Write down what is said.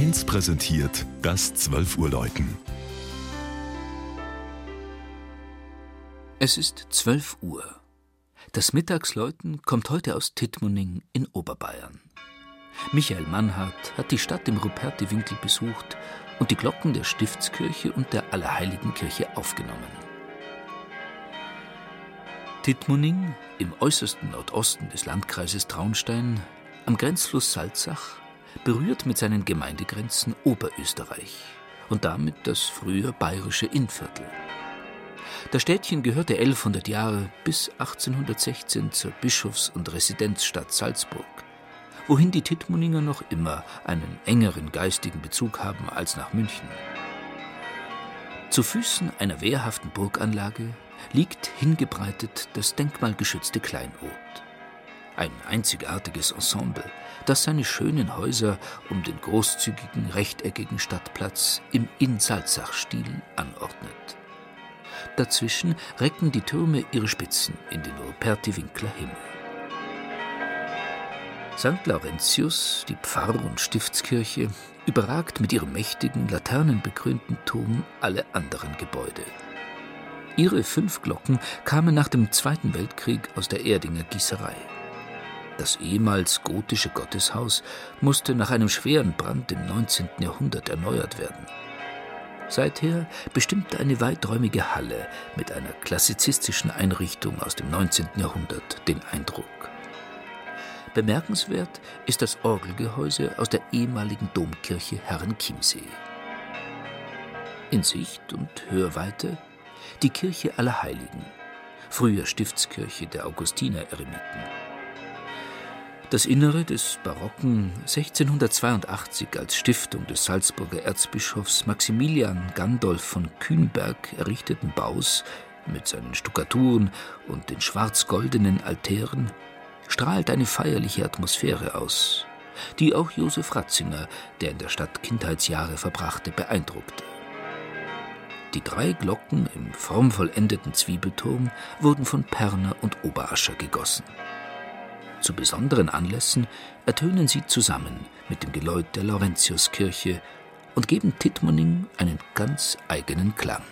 1 präsentiert das 12 Uhr Läuten. Es ist 12 Uhr. Das Mittagsläuten kommt heute aus Tittmoning in Oberbayern. Michael Mannhardt hat die Stadt im Ruperti-Winkel besucht und die Glocken der Stiftskirche und der Allerheiligenkirche aufgenommen. Tittmoning, im äußersten Nordosten des Landkreises Traunstein, am Grenzfluss Salzach, berührt mit seinen Gemeindegrenzen Oberösterreich und damit das früher bayerische Innviertel. Das Städtchen gehörte 1100 Jahre bis 1816 zur Bischofs- und Residenzstadt Salzburg, wohin die Tittmoninger noch immer einen engeren geistigen Bezug haben als nach München. Zu Füßen einer wehrhaften Burganlage liegt hingebreitet das denkmalgeschützte Kleinod. Ein einzigartiges Ensemble, das seine schönen Häuser um den großzügigen rechteckigen Stadtplatz im In-Salzach-Stil anordnet. Dazwischen recken die Türme ihre Spitzen in den Ruperti-Winkler Himmel. St. Laurentius, die Pfarr- und Stiftskirche, überragt mit ihrem mächtigen, laternenbekrönten Turm alle anderen Gebäude. Ihre fünf Glocken kamen nach dem Zweiten Weltkrieg aus der Erdinger Gießerei. Das ehemals gotische Gotteshaus musste nach einem schweren Brand im 19. Jahrhundert erneuert werden. Seither bestimmt eine weiträumige Halle mit einer klassizistischen Einrichtung aus dem 19. Jahrhundert den Eindruck. Bemerkenswert ist das Orgelgehäuse aus der ehemaligen Domkirche Herrenchiemsee. In Sicht und Hörweite die Kirche aller Heiligen, früher Stiftskirche der Augustiner-Eremiten. Das Innere des barocken 1682 als Stiftung des Salzburger Erzbischofs Maximilian Gandolf von Kühnberg errichteten Baus mit seinen Stuckaturen und den schwarz-goldenen Altären strahlt eine feierliche Atmosphäre aus, die auch Josef Ratzinger, der in der Stadt Kindheitsjahre verbrachte, beeindruckte. Die drei Glocken im formvollendeten Zwiebelturm wurden von Perner und Oberascher gegossen. Zu besonderen Anlässen ertönen sie zusammen mit dem Geläut der Laurentiuskirche und geben Tittmoning einen ganz eigenen Klang.